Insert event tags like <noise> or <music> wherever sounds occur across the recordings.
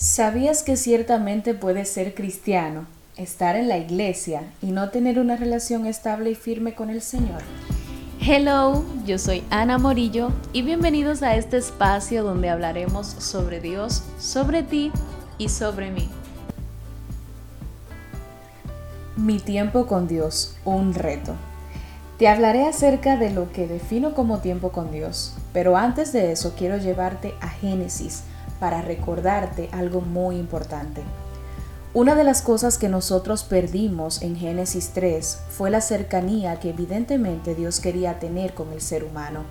¿Sabías que ciertamente puedes ser cristiano, estar en la iglesia y no tener una relación estable y firme con el Señor? Hello, yo soy Ana Morillo y bienvenidos a este espacio donde hablaremos sobre Dios, sobre ti y sobre mí. Mi tiempo con Dios, un reto. Te hablaré acerca de lo que defino como tiempo con Dios, pero antes de eso quiero llevarte a Génesis para recordarte algo muy importante. Una de las cosas que nosotros perdimos en Génesis 3 fue la cercanía que evidentemente Dios quería tener con el ser humano.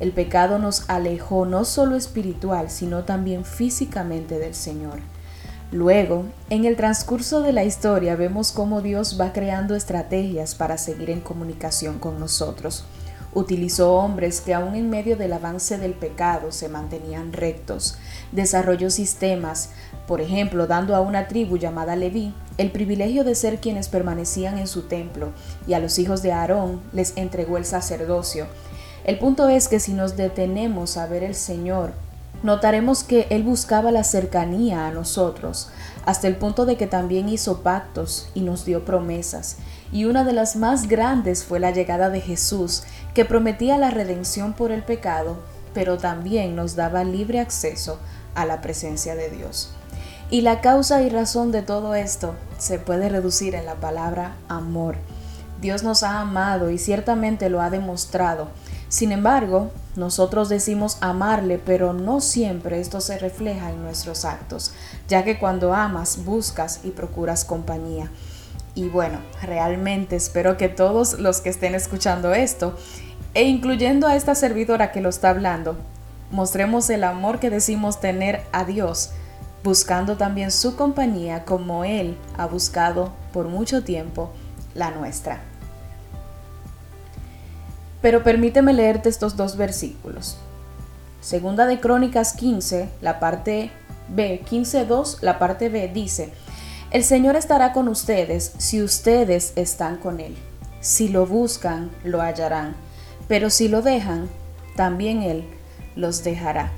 El pecado nos alejó no solo espiritual, sino también físicamente del Señor. Luego, en el transcurso de la historia vemos cómo Dios va creando estrategias para seguir en comunicación con nosotros. Utilizó hombres que aún en medio del avance del pecado se mantenían rectos. Desarrolló sistemas, por ejemplo, dando a una tribu llamada Leví el privilegio de ser quienes permanecían en su templo, y a los hijos de Aarón les entregó el sacerdocio. El punto es que si nos detenemos a ver el Señor, notaremos que Él buscaba la cercanía a nosotros, hasta el punto de que también hizo pactos y nos dio promesas. Y una de las más grandes fue la llegada de Jesús, que prometía la redención por el pecado, pero también nos daba libre acceso a la presencia de Dios. Y la causa y razón de todo esto se puede reducir en la palabra amor. Dios nos ha amado y ciertamente lo ha demostrado. Sin embargo, nosotros decimos amarle, pero no siempre esto se refleja en nuestros actos, ya que cuando amas, buscas y procuras compañía. Y bueno, realmente espero que todos los que estén escuchando esto, e incluyendo a esta servidora que lo está hablando, mostremos el amor que decimos tener a Dios, buscando también su compañía como Él ha buscado por mucho tiempo la nuestra. Pero permíteme leerte estos dos versículos. Segunda de Crónicas 15, la parte B, 15.2, la parte B dice, El Señor estará con ustedes si ustedes están con Él. Si lo buscan, lo hallarán, pero si lo dejan, también Él los dejará.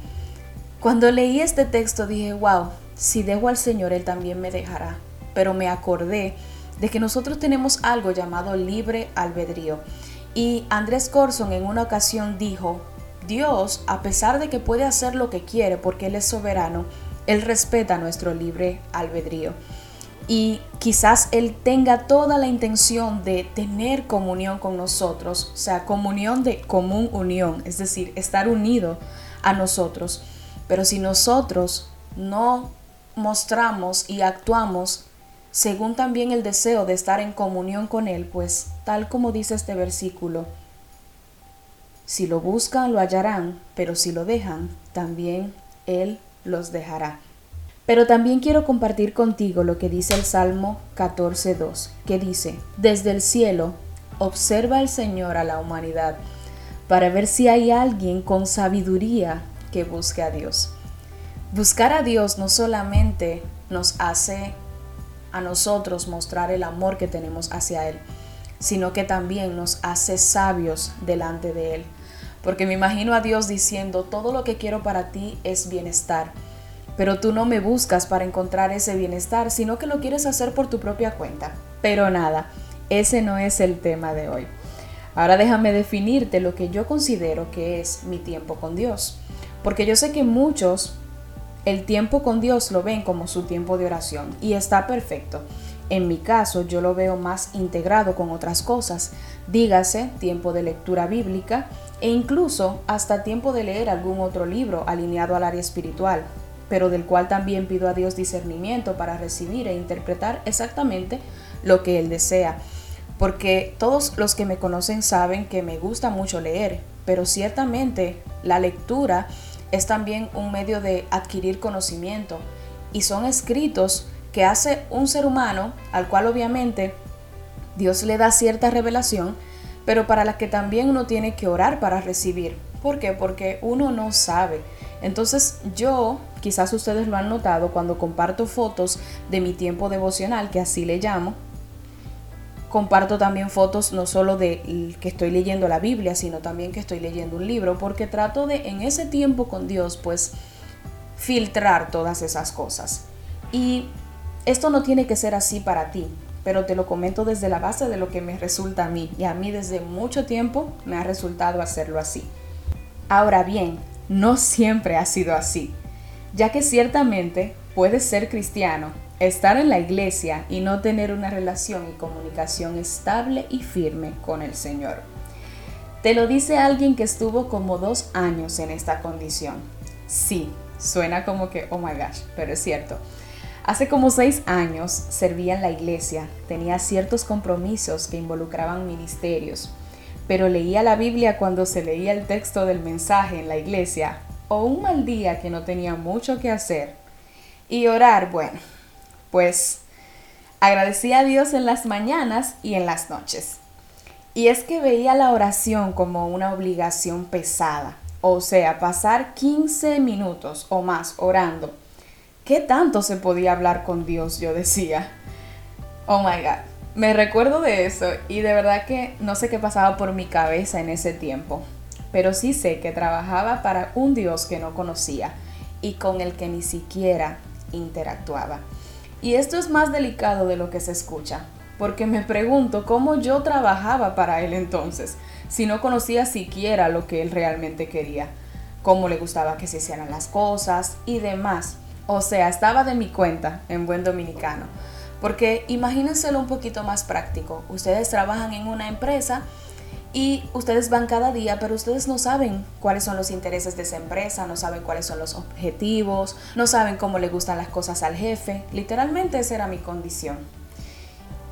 Cuando leí este texto dije, wow, si dejo al Señor, Él también me dejará. Pero me acordé de que nosotros tenemos algo llamado libre albedrío. Y Andrés Corson en una ocasión dijo, Dios, a pesar de que puede hacer lo que quiere porque Él es soberano, Él respeta nuestro libre albedrío. Y quizás Él tenga toda la intención de tener comunión con nosotros, o sea, comunión de común unión, es decir, estar unido a nosotros. Pero si nosotros no mostramos y actuamos según también el deseo de estar en comunión con Él, pues tal como dice este versículo, si lo buscan, lo hallarán, pero si lo dejan, también Él los dejará. Pero también quiero compartir contigo lo que dice el Salmo 14.2, que dice, desde el cielo observa el Señor a la humanidad para ver si hay alguien con sabiduría que busque a Dios. Buscar a Dios no solamente nos hace a nosotros mostrar el amor que tenemos hacia Él, sino que también nos hace sabios delante de Él. Porque me imagino a Dios diciendo, todo lo que quiero para ti es bienestar, pero tú no me buscas para encontrar ese bienestar, sino que lo quieres hacer por tu propia cuenta. Pero nada, ese no es el tema de hoy. Ahora déjame definirte lo que yo considero que es mi tiempo con Dios. Porque yo sé que muchos el tiempo con Dios lo ven como su tiempo de oración y está perfecto. En mi caso yo lo veo más integrado con otras cosas, dígase tiempo de lectura bíblica e incluso hasta tiempo de leer algún otro libro alineado al área espiritual, pero del cual también pido a Dios discernimiento para recibir e interpretar exactamente lo que Él desea. Porque todos los que me conocen saben que me gusta mucho leer, pero ciertamente la lectura es también un medio de adquirir conocimiento y son escritos que hace un ser humano al cual obviamente Dios le da cierta revelación, pero para la que también uno tiene que orar para recibir. ¿Por qué? Porque uno no sabe. Entonces yo, quizás ustedes lo han notado cuando comparto fotos de mi tiempo devocional, que así le llamo, Comparto también fotos no solo de que estoy leyendo la Biblia, sino también que estoy leyendo un libro, porque trato de en ese tiempo con Dios, pues filtrar todas esas cosas. Y esto no tiene que ser así para ti, pero te lo comento desde la base de lo que me resulta a mí y a mí desde mucho tiempo me ha resultado hacerlo así. Ahora bien, no siempre ha sido así, ya que ciertamente puedes ser cristiano, estar en la iglesia y no tener una relación y comunicación estable y firme con el Señor. Te lo dice alguien que estuvo como dos años en esta condición. Sí, suena como que, oh my gosh, pero es cierto. Hace como seis años servía en la iglesia, tenía ciertos compromisos que involucraban ministerios, pero leía la Biblia cuando se leía el texto del mensaje en la iglesia, o un mal día que no tenía mucho que hacer. Y orar, bueno, pues agradecía a Dios en las mañanas y en las noches. Y es que veía la oración como una obligación pesada, o sea, pasar 15 minutos o más orando ¿Qué tanto se podía hablar con Dios? Yo decía. Oh my God. Me recuerdo de eso y de verdad que no sé qué pasaba por mi cabeza en ese tiempo, pero sí sé que trabajaba para un Dios que no conocía y con el que ni siquiera interactuaba. Y esto es más delicado de lo que se escucha, porque me pregunto cómo yo trabajaba para él entonces, si no conocía siquiera lo que él realmente quería, cómo le gustaba que se hicieran las cosas y demás. O sea, estaba de mi cuenta en buen dominicano. Porque imagínenselo un poquito más práctico. Ustedes trabajan en una empresa y ustedes van cada día, pero ustedes no saben cuáles son los intereses de esa empresa, no saben cuáles son los objetivos, no saben cómo le gustan las cosas al jefe. Literalmente esa era mi condición.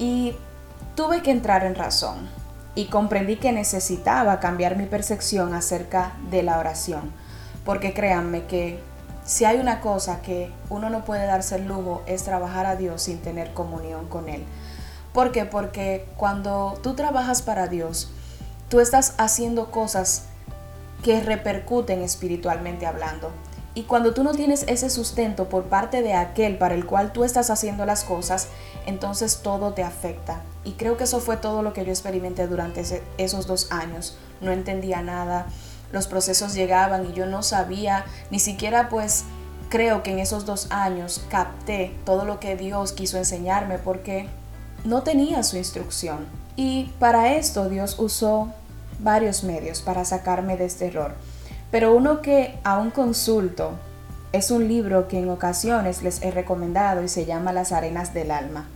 Y tuve que entrar en razón y comprendí que necesitaba cambiar mi percepción acerca de la oración. Porque créanme que si hay una cosa que uno no puede darse el lujo es trabajar a Dios sin tener comunión con Él. ¿Por qué? Porque cuando tú trabajas para Dios, tú estás haciendo cosas que repercuten espiritualmente hablando. Y cuando tú no tienes ese sustento por parte de aquel para el cual tú estás haciendo las cosas, entonces todo te afecta. Y creo que eso fue todo lo que yo experimenté durante esos dos años. No entendía nada, los procesos llegaban y yo no sabía, ni siquiera pues creo que en esos dos años capté todo lo que Dios quiso enseñarme porque no tenía su instrucción. Y para esto Dios usó varios medios para sacarme de este error. Pero uno que aún consulto es un libro que en ocasiones les he recomendado y se llama Las Arenas del Alma.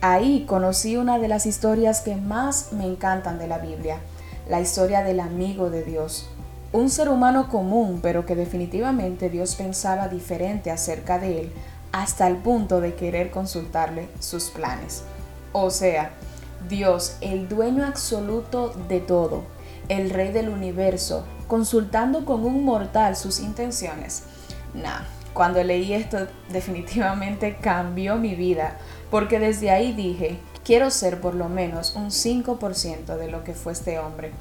Ahí conocí una de las historias que más me encantan de la Biblia la historia del amigo de Dios. Un ser humano común, pero que definitivamente Dios pensaba diferente acerca de él hasta el punto de querer consultarle sus planes. O sea, Dios, el dueño absoluto de todo, el rey del universo, consultando con un mortal sus intenciones. Nah, cuando leí esto definitivamente cambió mi vida, porque desde ahí dije, quiero ser por lo menos un 5% de lo que fue este hombre.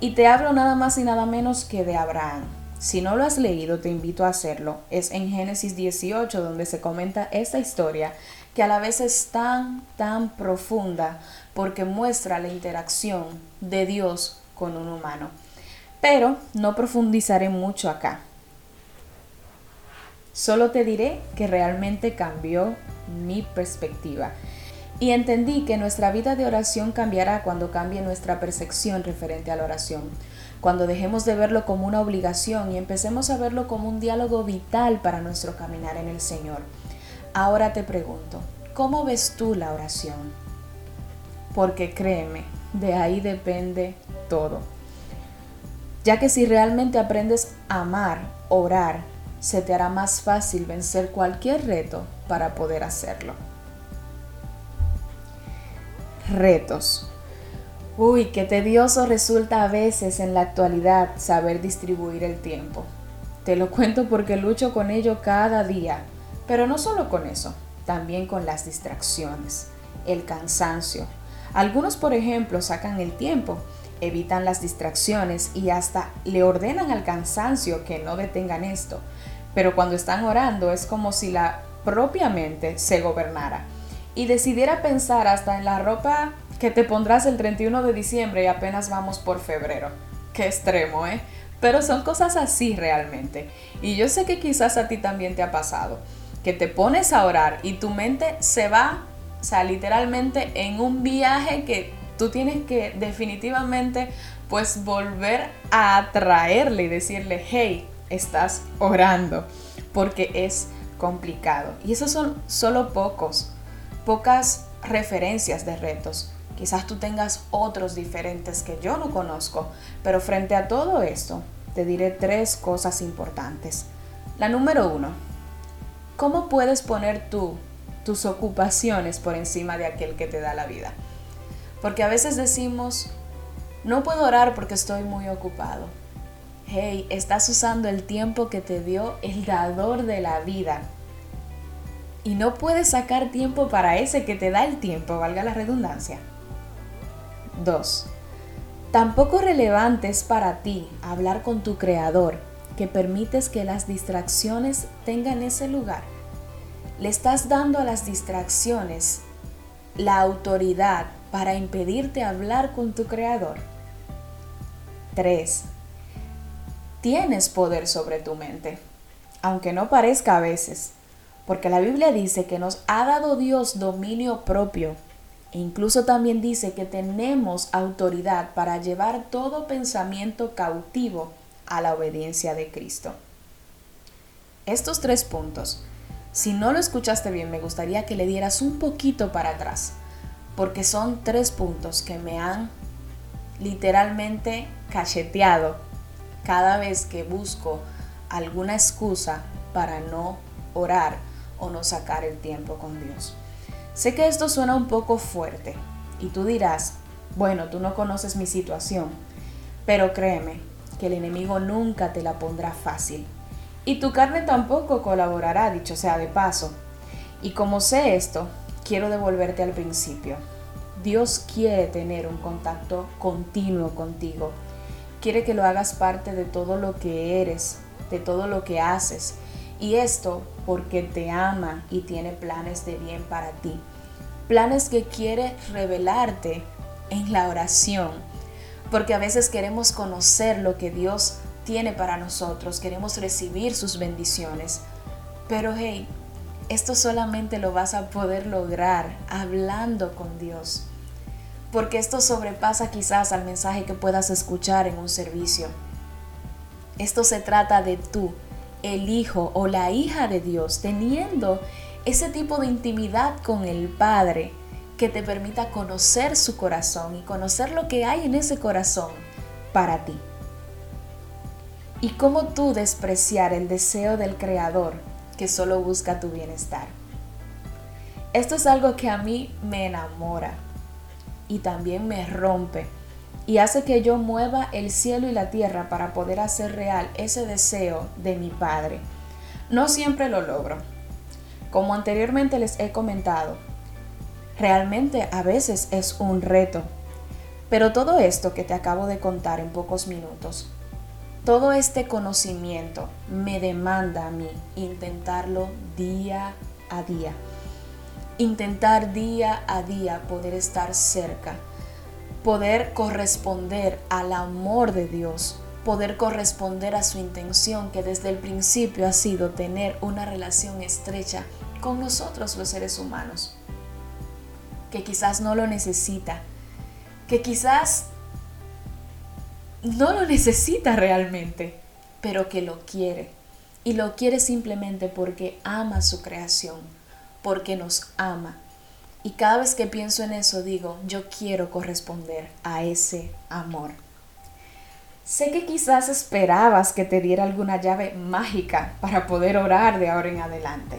Y te hablo nada más y nada menos que de Abraham. Si no lo has leído, te invito a hacerlo. Es en Génesis 18 donde se comenta esta historia que a la vez es tan, tan profunda porque muestra la interacción de Dios con un humano. Pero no profundizaré mucho acá. Solo te diré que realmente cambió mi perspectiva y entendí que nuestra vida de oración cambiará cuando cambie nuestra percepción referente a la oración, cuando dejemos de verlo como una obligación y empecemos a verlo como un diálogo vital para nuestro caminar en el Señor. Ahora te pregunto, ¿cómo ves tú la oración? Porque créeme, de ahí depende todo. Ya que si realmente aprendes a amar, orar, se te hará más fácil vencer cualquier reto para poder hacerlo retos. Uy, qué tedioso resulta a veces en la actualidad saber distribuir el tiempo. Te lo cuento porque lucho con ello cada día, pero no solo con eso, también con las distracciones, el cansancio. Algunos, por ejemplo, sacan el tiempo, evitan las distracciones y hasta le ordenan al cansancio que no detengan esto. Pero cuando están orando es como si la propia mente se gobernara y decidiera pensar hasta en la ropa que te pondrás el 31 de diciembre y apenas vamos por febrero. Qué extremo, ¿eh? Pero son cosas así realmente. Y yo sé que quizás a ti también te ha pasado, que te pones a orar y tu mente se va, o sea, literalmente en un viaje que tú tienes que definitivamente pues volver a atraerle y decirle, hey, estás orando, porque es complicado. Y esos son solo pocos, pocas referencias de retos. Quizás tú tengas otros diferentes que yo no conozco, pero frente a todo esto, te diré tres cosas importantes. La número uno, ¿cómo puedes poner tú tus ocupaciones por encima de aquel que te da la vida? Porque a veces decimos, no puedo orar porque estoy muy ocupado. Hey, estás usando el tiempo que te dio el dador de la vida. Y no puedes sacar tiempo para ese que te da el tiempo, valga la redundancia. 2. Tampoco relevante es para ti hablar con tu creador, que permites que las distracciones tengan ese lugar. Le estás dando a las distracciones la autoridad para impedirte hablar con tu creador. 3. Tienes poder sobre tu mente, aunque no parezca a veces, porque la Biblia dice que nos ha dado Dios dominio propio e incluso también dice que tenemos autoridad para llevar todo pensamiento cautivo a la obediencia de Cristo. Estos tres puntos, si no lo escuchaste bien, me gustaría que le dieras un poquito para atrás, porque son tres puntos que me han literalmente cacheteado cada vez que busco alguna excusa para no orar o no sacar el tiempo con Dios. Sé que esto suena un poco fuerte y tú dirás, bueno, tú no conoces mi situación, pero créeme que el enemigo nunca te la pondrá fácil. Y tu carne tampoco colaborará, dicho sea de paso. Y como sé esto, quiero devolverte al principio. Dios quiere tener un contacto continuo contigo. Quiere que lo hagas parte de todo lo que eres, de todo lo que haces y esto porque te ama y tiene planes de bien para ti. Planes que quiere revelarte en la oración. Porque a veces queremos conocer lo que Dios tiene para nosotros, queremos recibir sus bendiciones. Pero hey, esto solamente lo vas a poder lograr hablando con Dios. Porque esto sobrepasa quizás al mensaje que puedas escuchar en un servicio. Esto se trata de tú el hijo o la hija de Dios, teniendo ese tipo de intimidad con el Padre que te permita conocer su corazón y conocer lo que hay en ese corazón para ti. Y cómo tú despreciar el deseo del Creador que solo busca tu bienestar. Esto es algo que a mí me enamora y también me rompe y hace que yo mueva el cielo y la tierra para poder hacer real ese deseo de mi Padre. No siempre lo logro. Como anteriormente les he comentado, realmente a veces es un reto. Pero todo esto que te acabo de contar en pocos minutos, todo este conocimiento me demanda a mí intentarlo día a día. Intentar día a día poder estar cerca poder corresponder al amor de Dios, poder corresponder a su intención que desde el principio ha sido tener una relación estrecha con nosotros los seres humanos, que quizás no lo necesita, que quizás no lo necesita realmente, pero que lo quiere. Y lo quiere simplemente porque ama su creación, porque nos ama y cada vez que pienso en eso digo, yo quiero corresponder a ese amor. Sé que quizás esperabas que te diera alguna llave mágica para poder orar de ahora en adelante,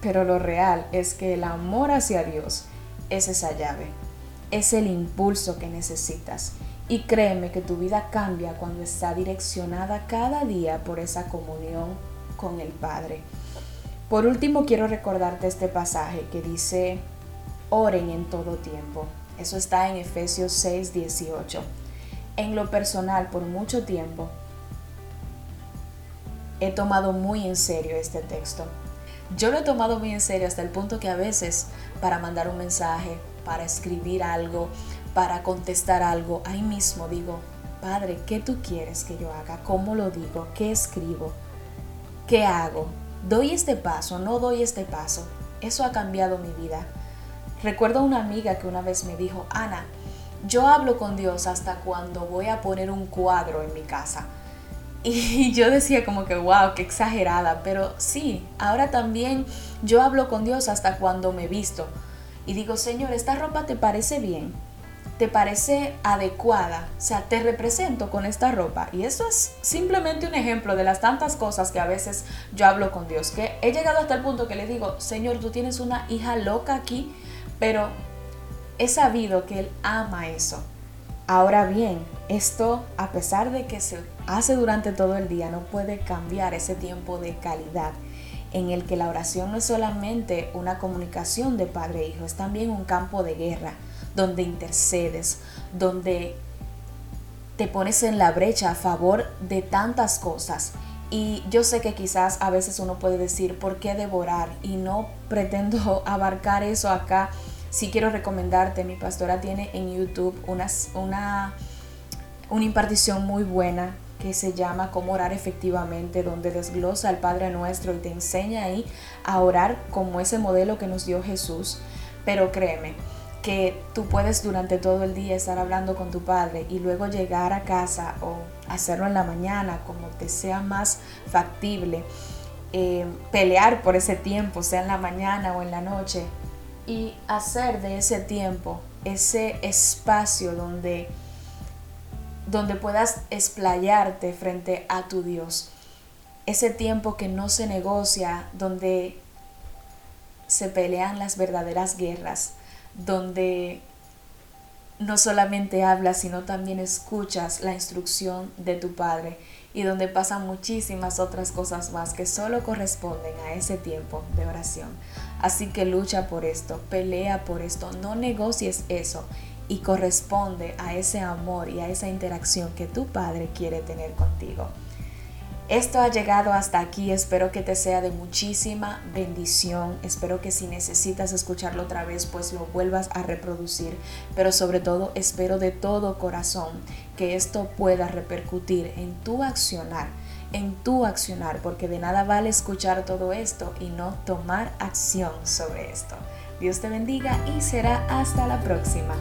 pero lo real es que el amor hacia Dios es esa llave, es el impulso que necesitas. Y créeme que tu vida cambia cuando está direccionada cada día por esa comunión con el Padre. Por último, quiero recordarte este pasaje que dice oren en todo tiempo. Eso está en Efesios 6, 18. En lo personal, por mucho tiempo, he tomado muy en serio este texto. Yo lo he tomado muy en serio hasta el punto que a veces para mandar un mensaje, para escribir algo, para contestar algo, ahí mismo digo, Padre, ¿qué tú quieres que yo haga? ¿Cómo lo digo? ¿Qué escribo? ¿Qué hago? ¿Doy este paso? ¿No doy este paso? Eso ha cambiado mi vida. Recuerdo una amiga que una vez me dijo, Ana, yo hablo con Dios hasta cuando voy a poner un cuadro en mi casa. <laughs> Y yo decía como que, wow, qué exagerada, pero sí, ahora también yo hablo con Dios hasta cuando me visto. Y digo, Señor, ¿esta ropa te parece bien? ¿Te parece adecuada? O sea, te represento con esta ropa. Y eso es simplemente un ejemplo de las tantas cosas que a veces yo hablo con Dios. Que he llegado hasta el punto que le digo, Señor, tú tienes una hija loca aquí, pero he sabido que Él ama eso. Ahora bien, esto, a pesar de que se hace durante todo el día, no puede cambiar ese tiempo de calidad en el que la oración no es solamente una comunicación de padre e hijo, es también un campo de guerra, donde intercedes, donde te pones en la brecha a favor de tantas cosas. Y yo sé que quizás a veces uno puede decir, ¿por qué devorar? Y no pretendo <laughs> abarcar eso acá sí quiero recomendarte, mi pastora tiene en YouTube una, una, una impartición muy buena que se llama Cómo orar efectivamente, donde desglosa al Padre Nuestro y te enseña ahí a orar como ese modelo que nos dio Jesús. Pero créeme, que tú puedes durante todo el día estar hablando con tu padre y luego llegar a casa o hacerlo en la mañana como te sea más factible, eh, pelear por ese tiempo, sea en la mañana o en la noche, y hacer de ese tiempo ese espacio donde, donde puedas explayarte frente a tu Dios. Ese tiempo que no se negocia, donde se pelean las verdaderas guerras, donde no solamente hablas, sino también escuchas la instrucción de tu Padre y donde pasan muchísimas otras cosas más que solo corresponden a ese tiempo de oración. Así que lucha por esto, pelea por esto, no negocies eso y corresponde a ese amor y a esa interacción que tu Padre quiere tener contigo. Esto ha llegado hasta aquí, espero que te sea de muchísima bendición, espero que si necesitas escucharlo otra vez, pues lo vuelvas a reproducir, pero sobre todo espero de todo corazón que esto pueda repercutir en tu accionar, en tu accionar, porque de nada vale escuchar todo esto y no tomar acción sobre esto. Dios te bendiga y será hasta la próxima.